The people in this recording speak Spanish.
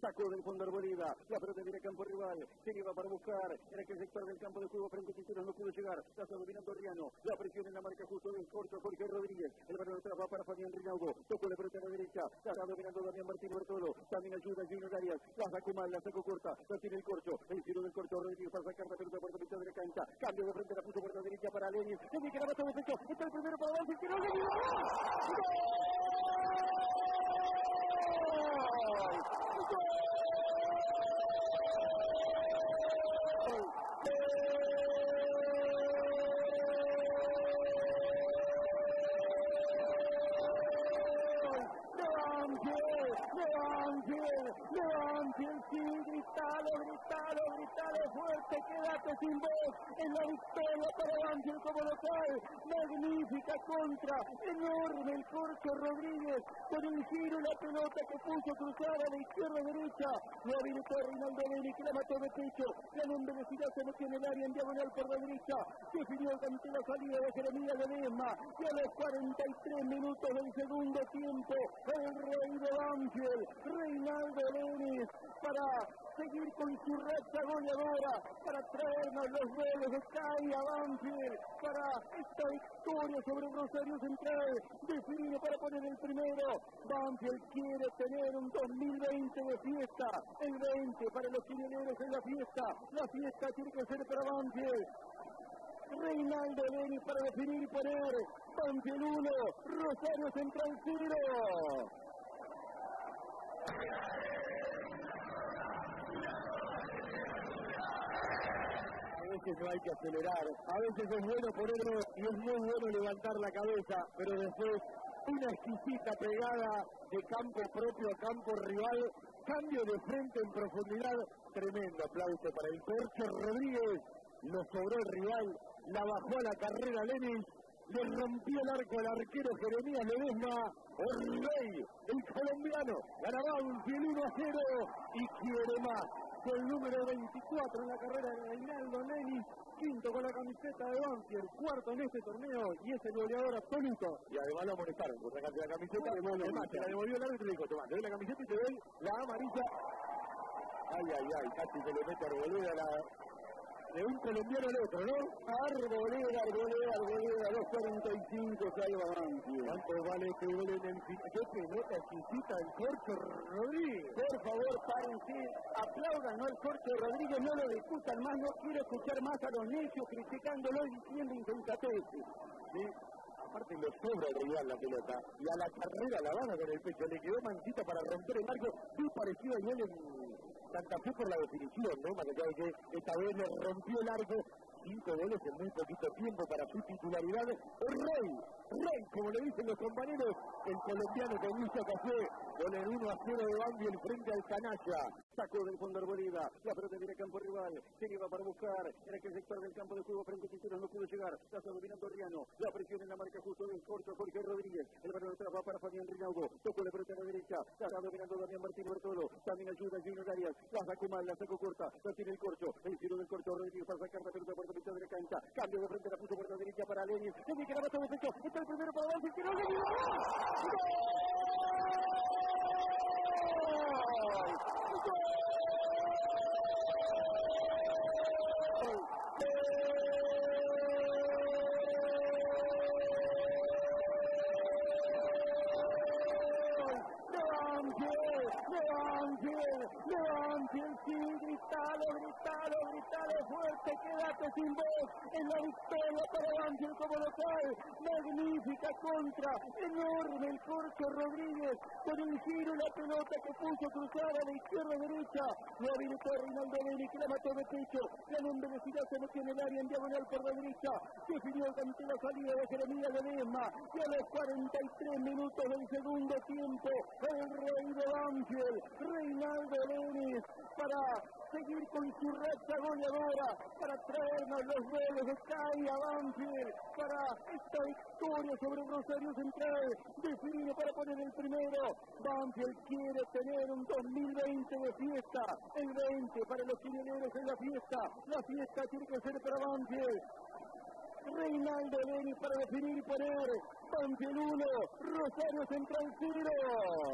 Sacó del fondo Arboleda. La pelota viene campo rival. Se iba para buscar en aquel sector del campo de juego frente a Quinteros. No pudo llegar. Está dominando Riano. La presión en la marca justo del corto Jorge Rodríguez. El balón atrás va para Fabián Rinaudo. Tocó la pelota a la derecha. La está dominando Damián Martín Bertolo. También ayuda Junior Arias. La sacó mal, la sacó corta. La tiene el corcho. El giro del corto Rodríguez para sacar la pelota por la mitad de la cancha. Cambio de frente, la puso por la derecha para Lenin. Quédate sin voz en la victoria para Banfield como local. Magnífica contra, enorme el Corcho Rodríguez con el giro la pelota que puso cruzada de izquierda a derecha. Lo habilitó Reinaldo Beni que la mató de pecho. Ganó velocidad, se metió en el área en diagonal por la derecha. Definió ante la salida de Jeremías de Ledesma. Y a los 43 minutos del segundo tiempo, el rey de Banfield, Reinaldo seguir con su racha goleadora, para traernos los goles de Kai a Banfield, para esta victoria sobre Rosario Central, define para poner el primero. Banfield quiere tener un 2020 de fiesta, el 20 para los quineros en la fiesta, la fiesta tiene que ser para Banfield. Reinaldo Beni para definir y poner Banfield 1, Rosario Central 0 veces no hay que acelerar, a veces es bueno ponerlo y es muy bueno levantar la cabeza, pero después una exquisita pegada de campo propio a campo rival, cambio de frente en profundidad, tremendo aplauso para el Corcho Rodríguez, lo sobró el rival, la bajó a la carrera Lenin, le rompió el arco al arquero Jeremías Ledesma, el rey, el colombiano, ganaba un 1 a 0 y quiere más el número 24 en la carrera de Reinaldo Nelly, quinto con la camiseta de Banfield, cuarto en este torneo y es el goleador absoluto. Y además lo amonestaron por sacarse la camiseta. Además, se la devolvió el árbitro y dijo, toma, te doy la camiseta y te doy la amarilla. Ay, ay, ay, casi se le mete a a la, de un colombiano al otro, ¿no? Arboleda, Arboleda, Arboleda, 2.45 salva Banfield. ¿Cuánto vale que gol en el ¿Qué pelota exquisita el Corcho Rodríguez? Por favor, paren, sí, aplaudan, ¿no? El Corcho Rodríguez, no lo discutan más, no quiero escuchar más a los necios criticándolo y diciendo insensatez. ¿Sí? aparte lo sobra el rival la pelota y a la carrera la van con el pecho le quedó mancita para romper el marco muy parecido a él en Santa Fe por la definición, ¿no? Más allá de que esta vez le rompió el arco cinco goles en muy poquito tiempo para su titularidad. Rey, como le dicen los compañeros, el colombiano que hizo café con el 1 a 0 de Banfield frente al Canalla. Sacó del fondo Arboleda, la pelota viene campo rival, se iba para buscar en aquel sector del campo de juego frente a Quinteros, no pudo llegar, la está dominando Riano, la presión en la marca justo del corto Jorge Rodríguez, el balón atrás va para Fabián Rinaudo, tocó la pelota a la derecha, la está dominando Damián Martín Bertolo, también ayuda Gino Arias, la sacó mal, la sacó corta, la tiene el corcho, el giro del corto Rodríguez para sacar la pelota por la mitad de la cancha, cambio de frente, la puso por la derecha para Lenin, Lenin que la bate de el primero para adelante, que no Banfield, sí, gritalo, gritalo, gritalo fuerte, quédate sin voz en la victoria para Banfield como local. Magnífica contra, enorme el Corcho Rodríguez con el giro la pelota que puso cruzada de izquierda a derecha. Lo habilitó Reinaldo Beni que la mató de pecho. La en velocidad se metió en el área en diagonal por la derecha. Definió ante la salida de Jeremías de Ledesma. Y a los 43 minutos del segundo tiempo, el rey de Banfield, Reinaldo para seguir con su racha goleadora, para traernos los goles de Kai a para esta victoria sobre Rosario Central, define para poner el primero. Banfield quiere tener un 2020 de fiesta, el 20 para los chilenos en la fiesta, la fiesta tiene que ser para Banfield. Reinaldo Beni para definir y poner Banfield 1, Rosario Central 0.